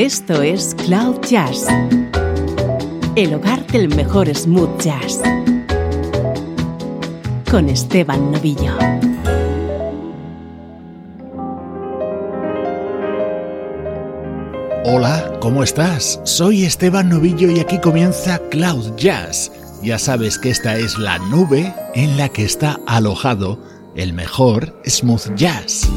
Esto es Cloud Jazz, el hogar del mejor smooth jazz, con Esteban Novillo. Hola, ¿cómo estás? Soy Esteban Novillo y aquí comienza Cloud Jazz. Ya sabes que esta es la nube en la que está alojado el mejor smooth jazz.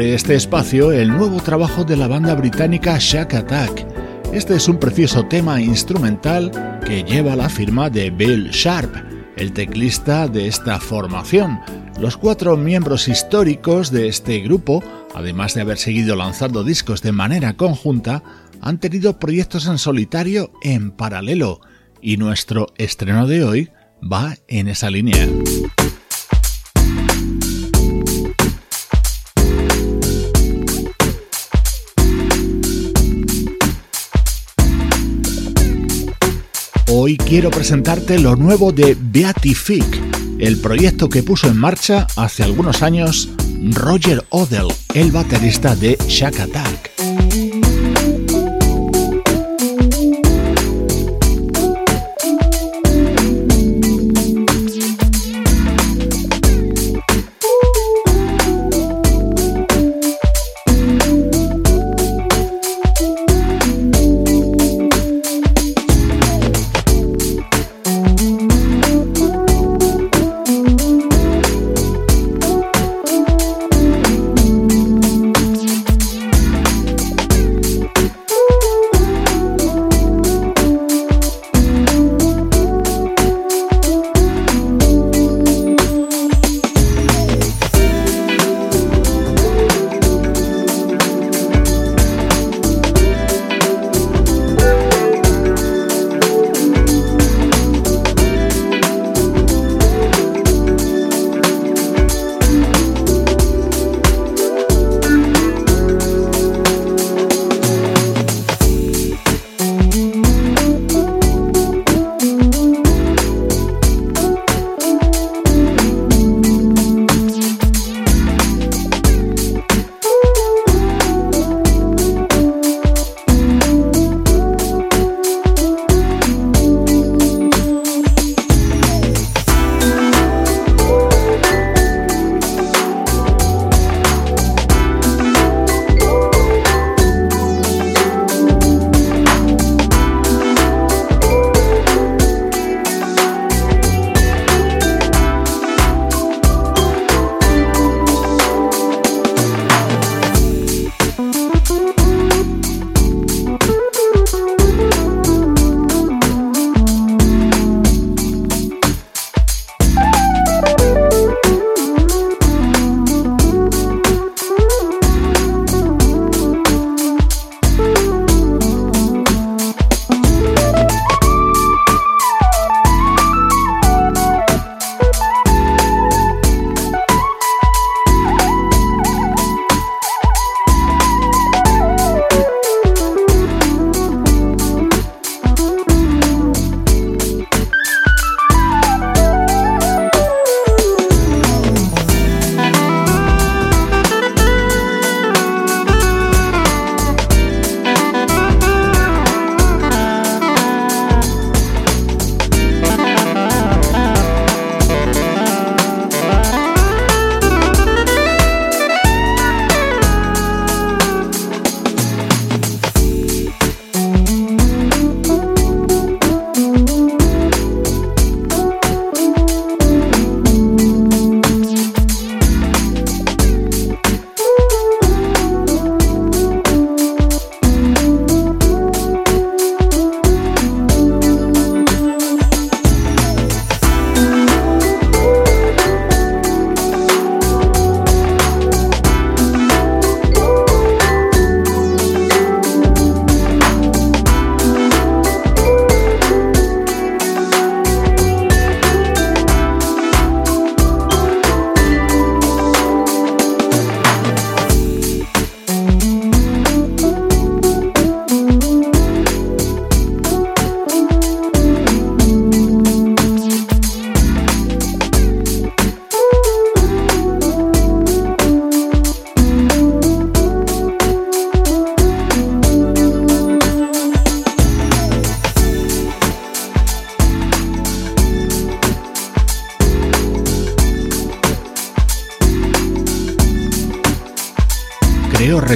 Este espacio el nuevo trabajo de la banda británica Shack Attack. Este es un precioso tema instrumental que lleva la firma de Bill Sharp, el teclista de esta formación. Los cuatro miembros históricos de este grupo, además de haber seguido lanzando discos de manera conjunta, han tenido proyectos en solitario en paralelo, y nuestro estreno de hoy va en esa línea. Hoy quiero presentarte lo nuevo de Beatific, el proyecto que puso en marcha hace algunos años Roger Odell, el baterista de Shack Attack.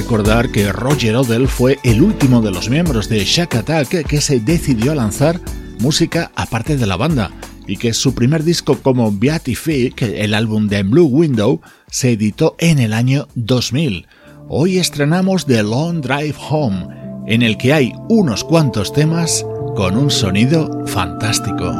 Recordar que Roger Odell fue el último de los miembros de Shack Attack que se decidió a lanzar música aparte de la banda y que su primer disco como Beatific, el álbum de Blue Window, se editó en el año 2000. Hoy estrenamos The Long Drive Home, en el que hay unos cuantos temas con un sonido fantástico.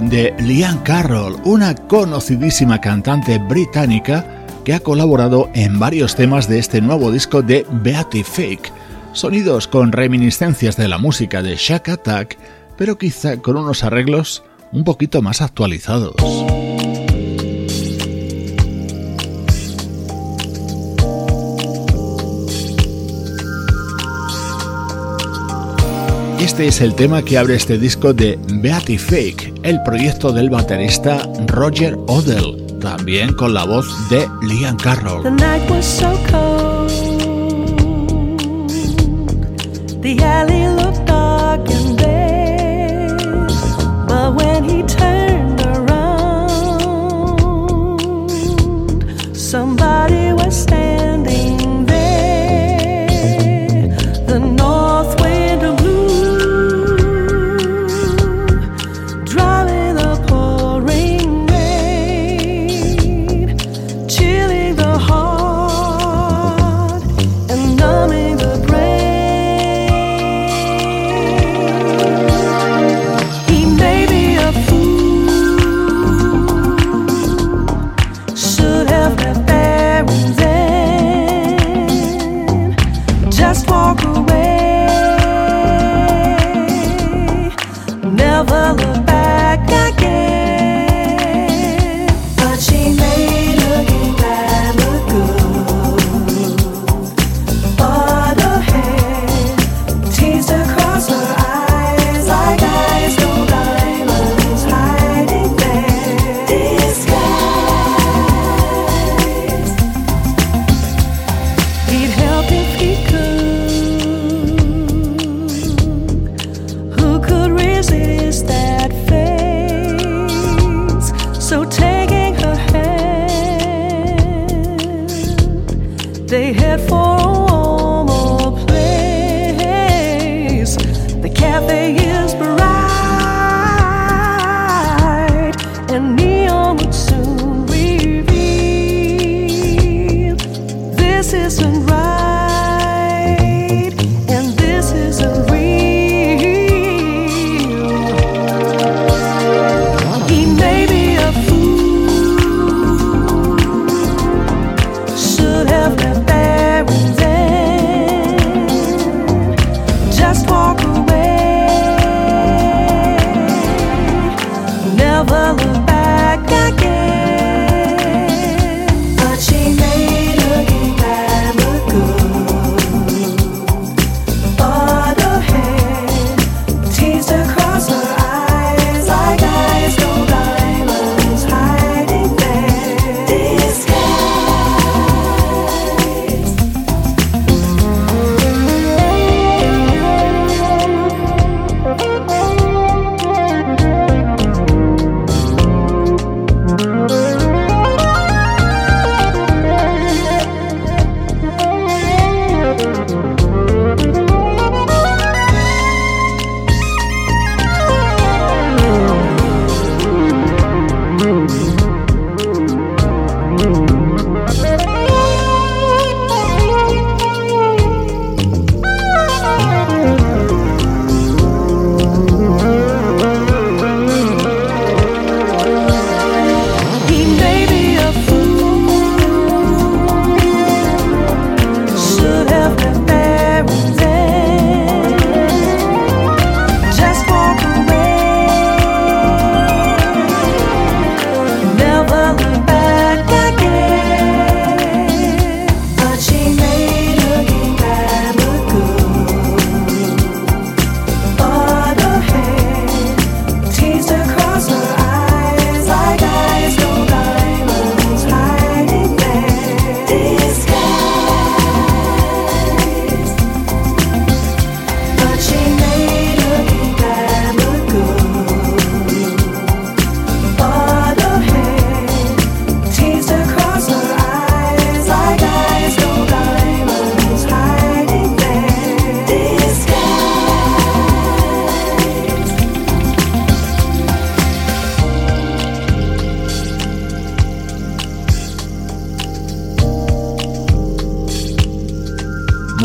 de Leanne Carroll, una conocidísima cantante británica que ha colaborado en varios temas de este nuevo disco de Beatty Fake. Sonidos con reminiscencias de la música de Shack Attack, pero quizá con unos arreglos un poquito más actualizados. Este es el tema que abre este disco de Beatty Fake, el proyecto del baterista Roger Odell, también con la voz de Liam Carroll. Love. look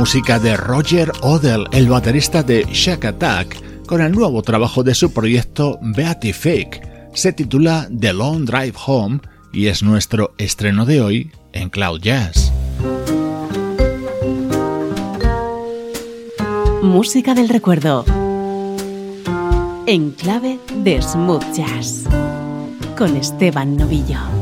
música de Roger Odell, el baterista de Shack Attack, con el nuevo trabajo de su proyecto Beatific. Se titula The Long Drive Home y es nuestro estreno de hoy en Cloud Jazz. Música del recuerdo. En clave de smooth jazz. Con Esteban Novillo.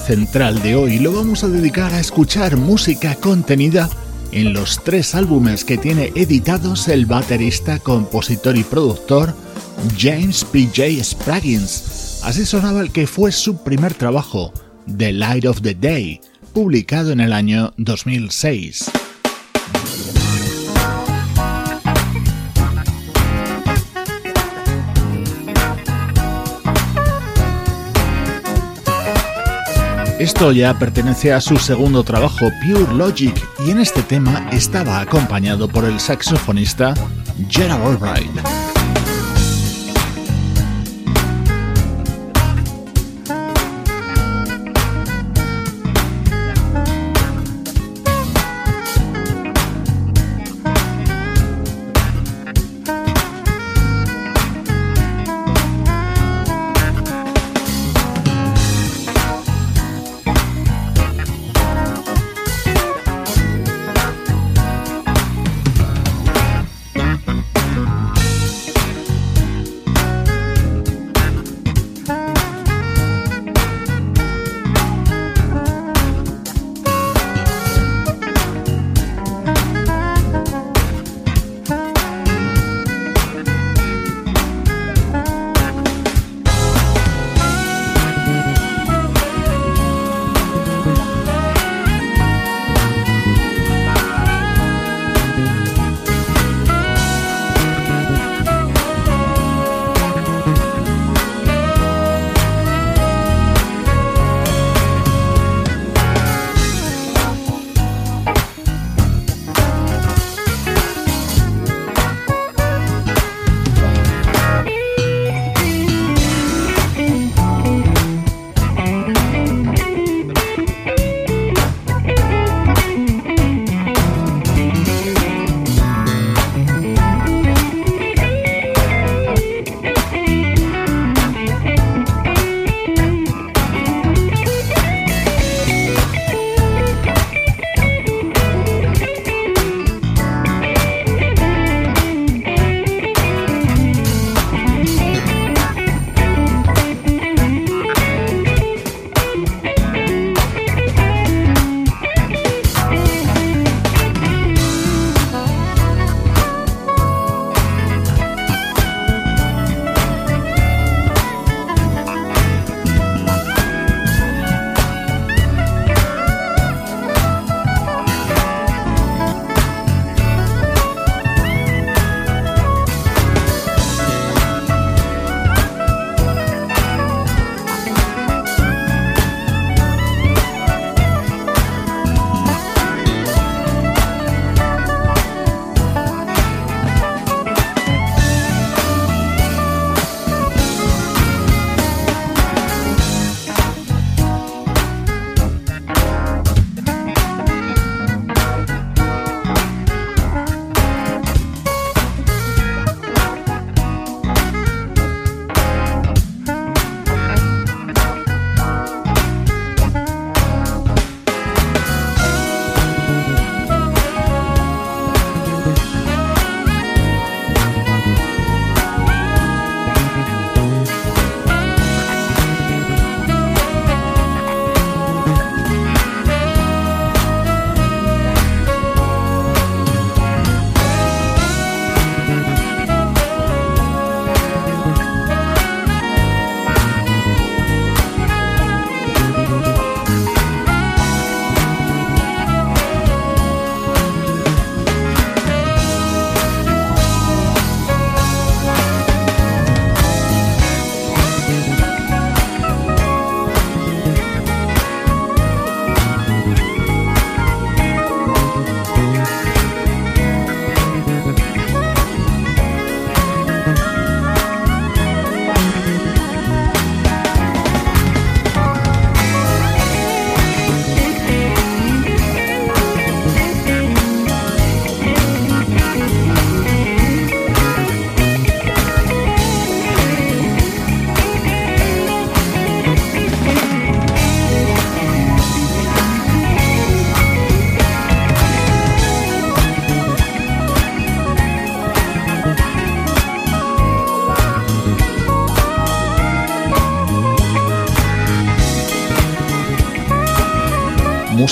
Central de hoy lo vamos a dedicar a escuchar música contenida en los tres álbumes que tiene editados el baterista, compositor y productor James P.J. Spraggins. Así sonaba el que fue su primer trabajo, The Light of the Day, publicado en el año 2006. Esto ya pertenece a su segundo trabajo, Pure Logic, y en este tema estaba acompañado por el saxofonista Gerald Albright.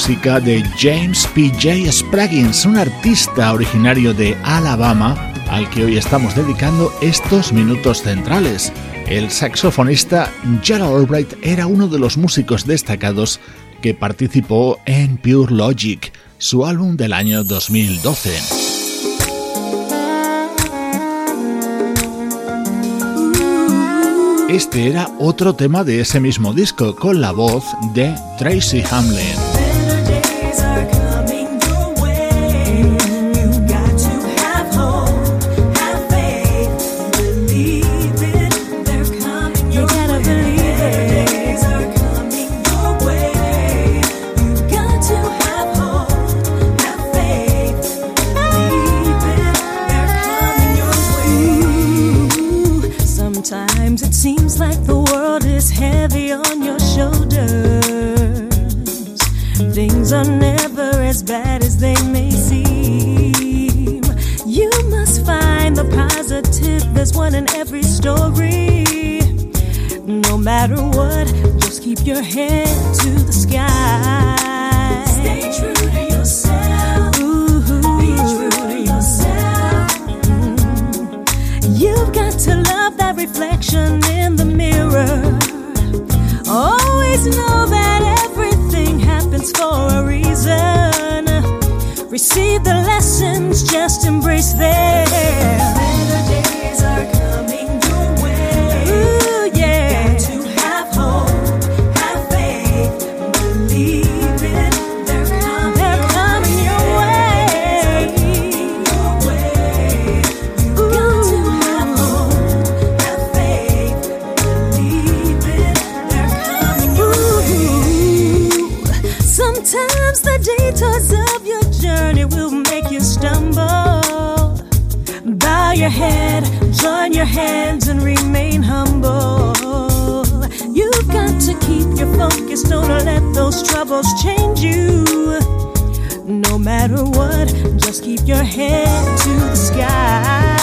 De James P.J. Spraggins, un artista originario de Alabama al que hoy estamos dedicando estos minutos centrales. El saxofonista Gerald Albright era uno de los músicos destacados que participó en Pure Logic, su álbum del año 2012. Este era otro tema de ese mismo disco con la voz de Tracy Hamlin. Your head to the sky. Stay true to yourself. Ooh. Be true to yourself. Mm. You've got to love that reflection in the mirror. Always know that everything happens for a reason. Receive the lessons, just embrace them. Troubles change you. No matter what, just keep your head to the sky.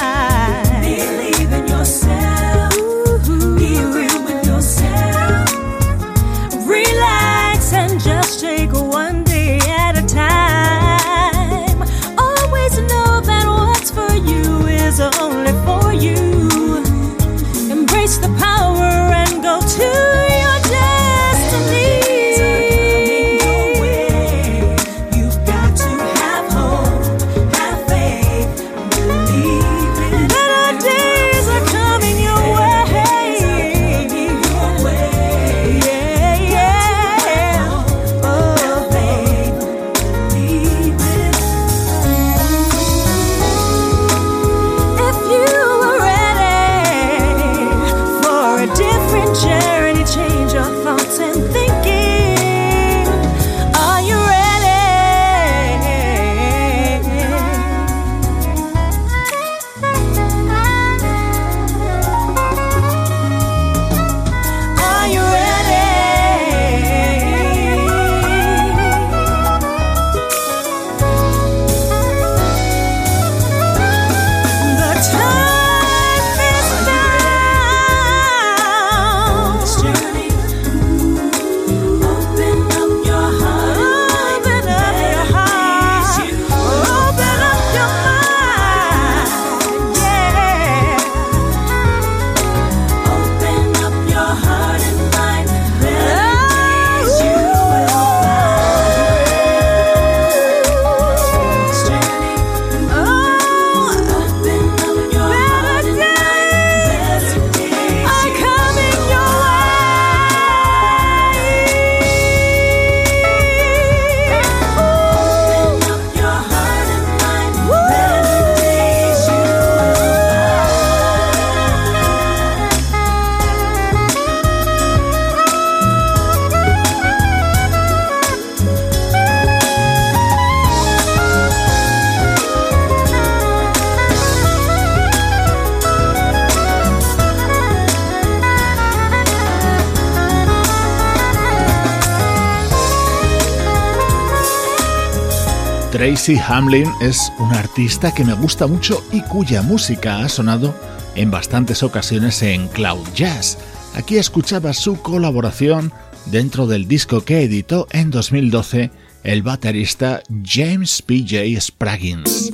Tracy Hamlin es una artista que me gusta mucho y cuya música ha sonado en bastantes ocasiones en Cloud Jazz. Aquí escuchaba su colaboración dentro del disco que editó en 2012 el baterista James P.J. Spraggins.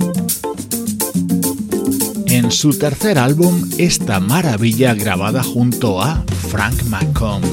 En su tercer álbum, esta maravilla grabada junto a Frank McComb.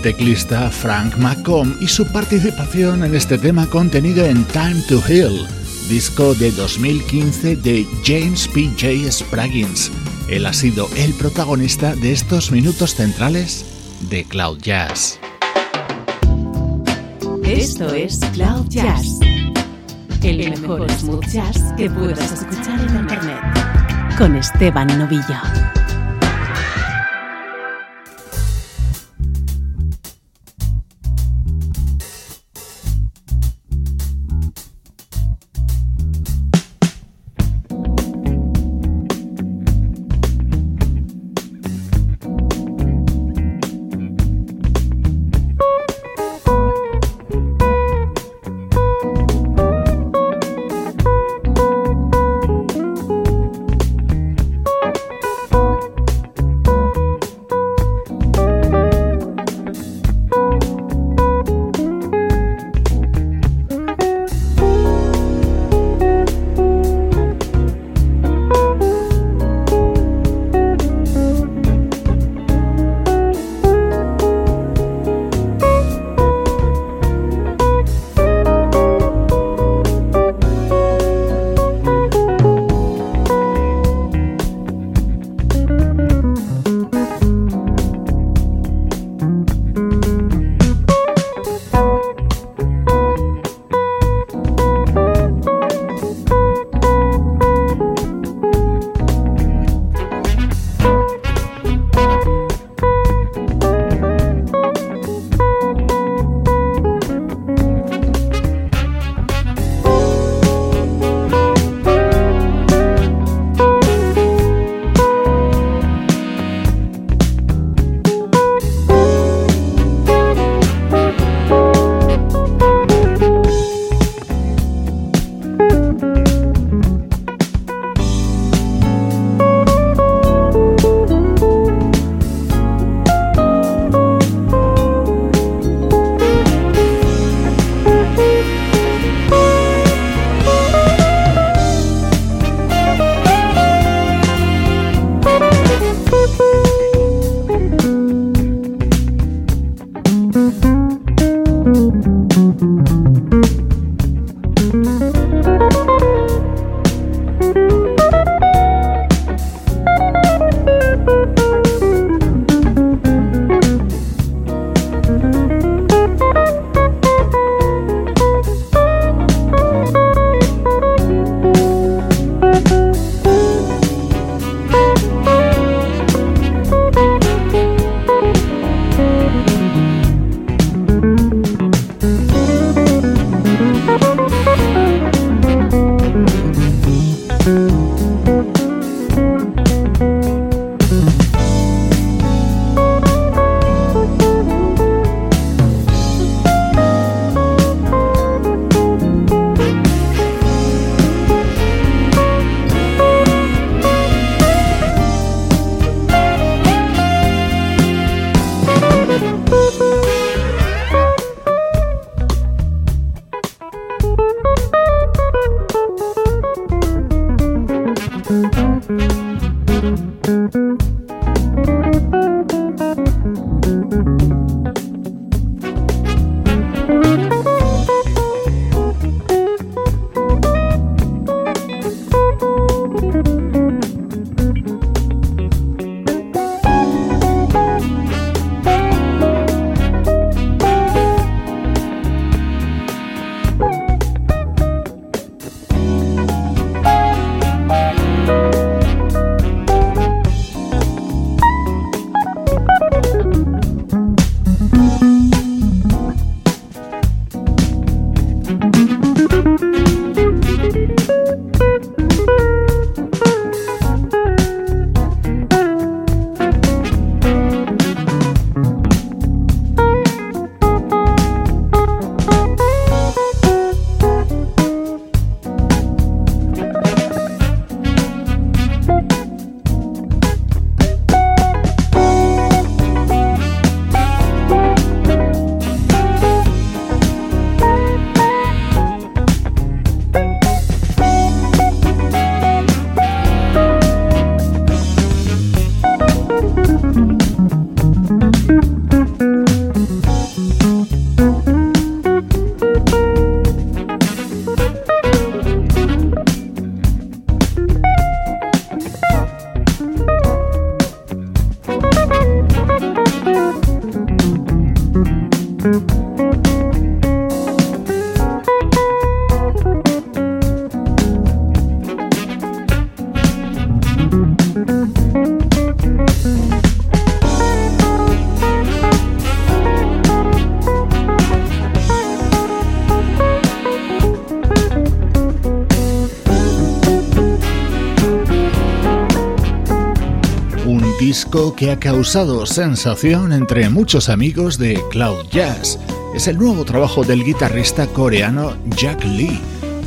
Teclista Frank McComb y su participación en este tema contenido en Time to Heal, disco de 2015 de James P. J. Spraggins. Él ha sido el protagonista de estos minutos centrales de Cloud Jazz. Esto es Cloud Jazz, el mejor smooth jazz que puedas escuchar en Internet, con Esteban Novillo. Que ha causado sensación entre muchos amigos de Cloud Jazz. Es el nuevo trabajo del guitarrista coreano Jack Lee.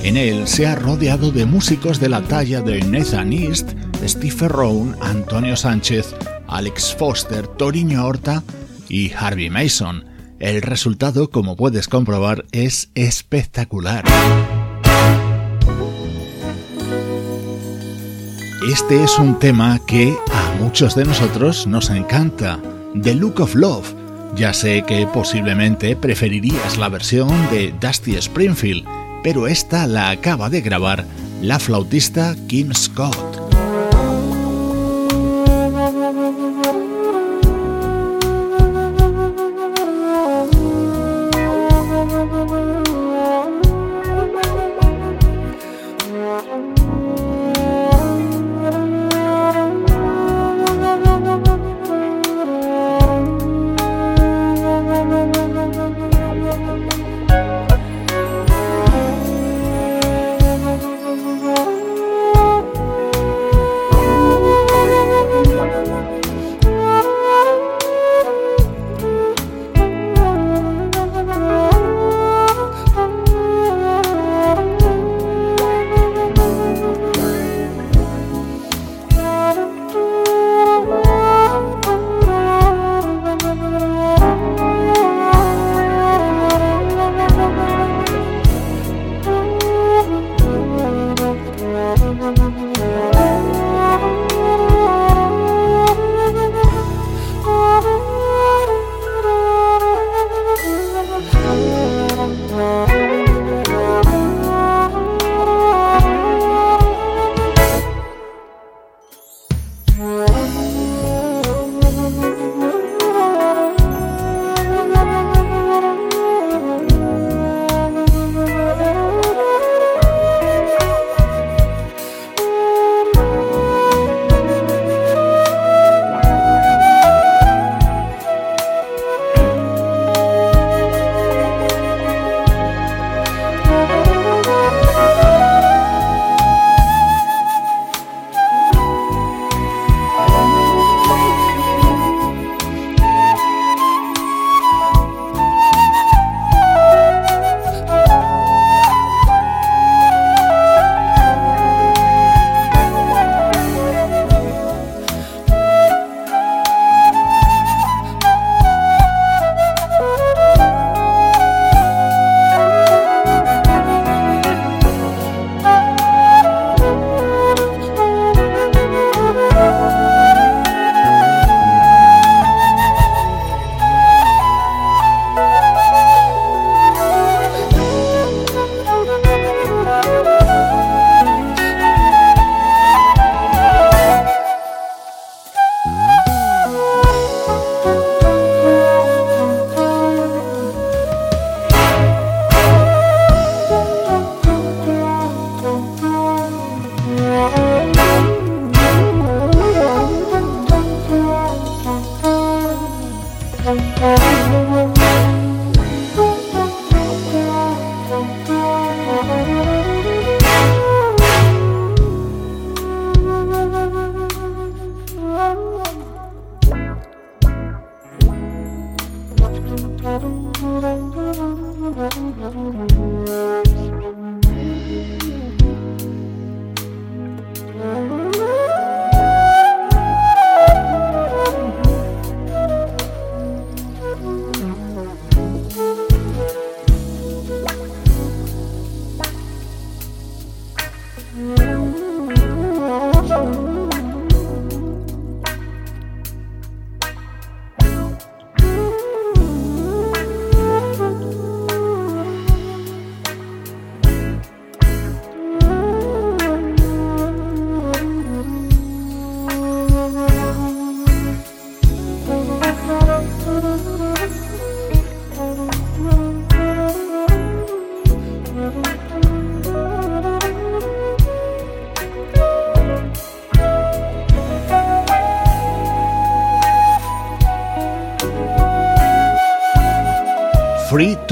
En él se ha rodeado de músicos de la talla de Nathan East, Steve Rowan, Antonio Sánchez, Alex Foster, Toriño Horta y Harvey Mason. El resultado, como puedes comprobar, es espectacular. Este es un tema que muchos de nosotros nos encanta, The Look of Love. Ya sé que posiblemente preferirías la versión de Dusty Springfield, pero esta la acaba de grabar la flautista Kim Scott.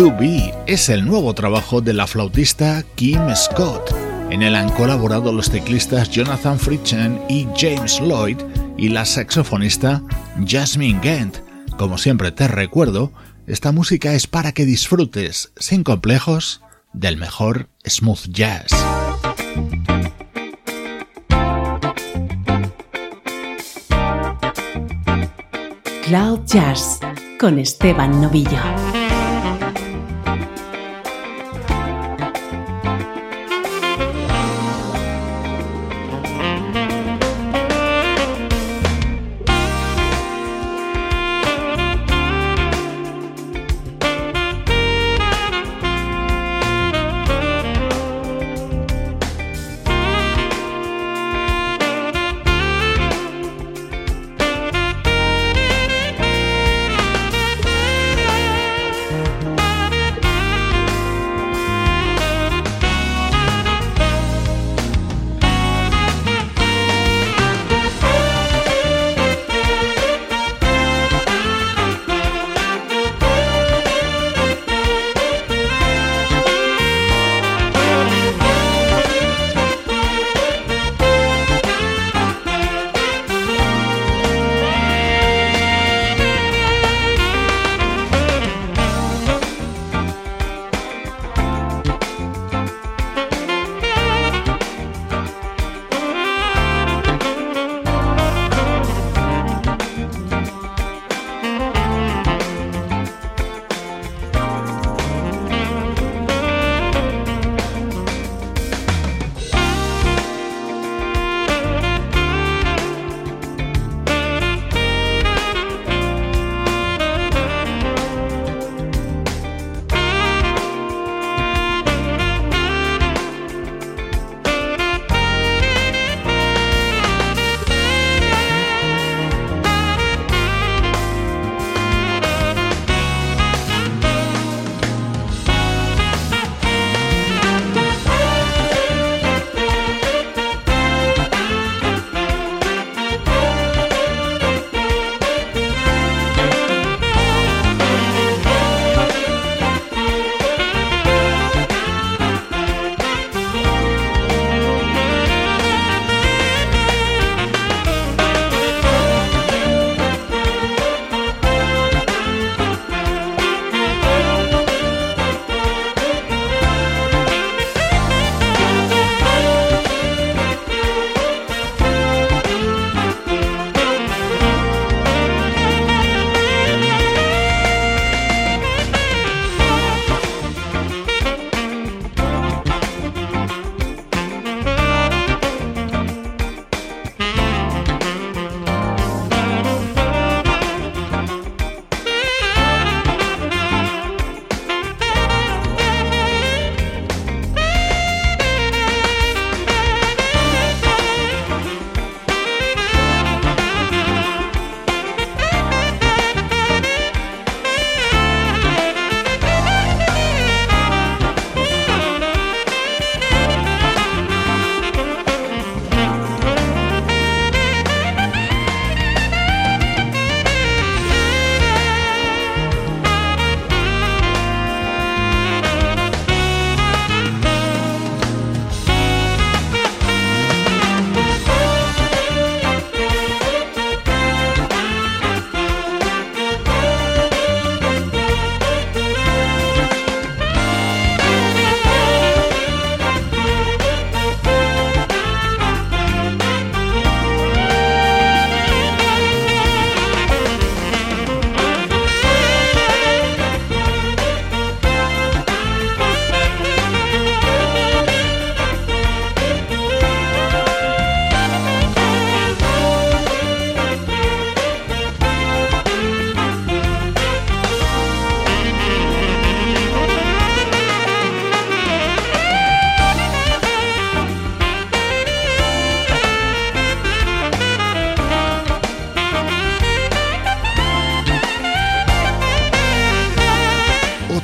To Be es el nuevo trabajo de la flautista Kim Scott. En él han colaborado los teclistas Jonathan Fritchen y James Lloyd y la saxofonista Jasmine Gant. Como siempre te recuerdo, esta música es para que disfrutes, sin complejos, del mejor smooth jazz. Cloud Jazz con Esteban Novillo.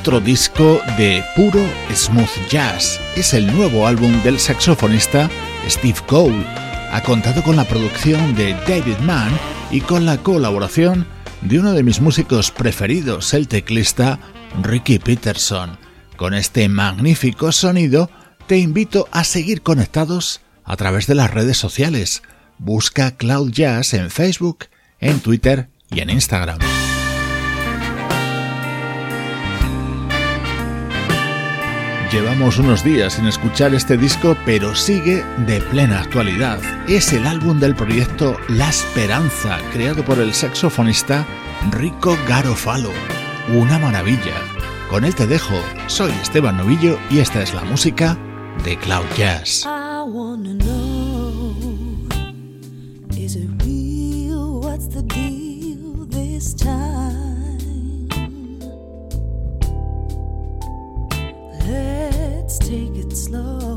Otro disco de puro smooth jazz. Es el nuevo álbum del saxofonista Steve Cole. Ha contado con la producción de David Mann y con la colaboración de uno de mis músicos preferidos, el teclista Ricky Peterson. Con este magnífico sonido, te invito a seguir conectados a través de las redes sociales. Busca Cloud Jazz en Facebook, en Twitter y en Instagram. Llevamos unos días sin escuchar este disco, pero sigue de plena actualidad. Es el álbum del proyecto La Esperanza, creado por el saxofonista Rico Garofalo. Una maravilla. Con él te dejo. Soy Esteban Novillo y esta es la música de Cloud Jazz. Slow.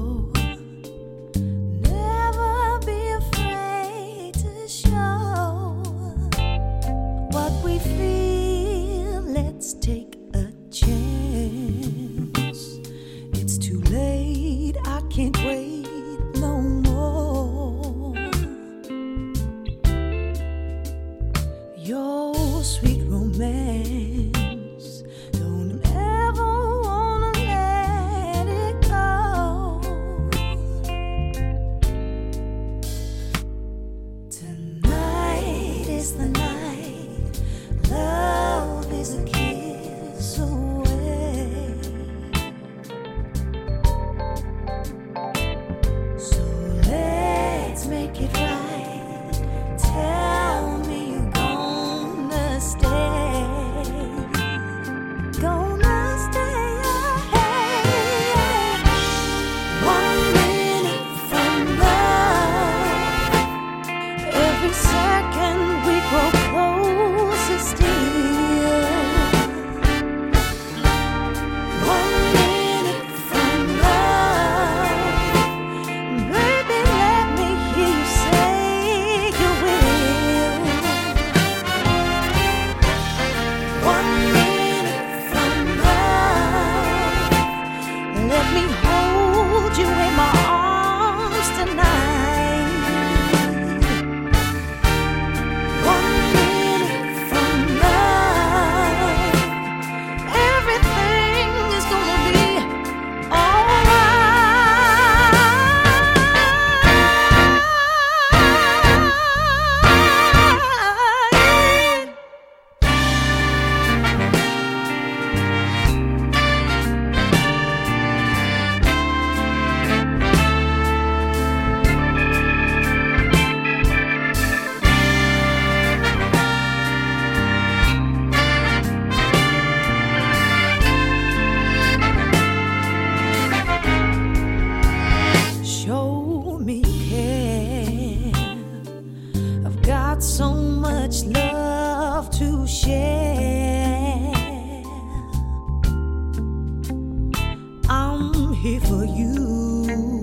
for you.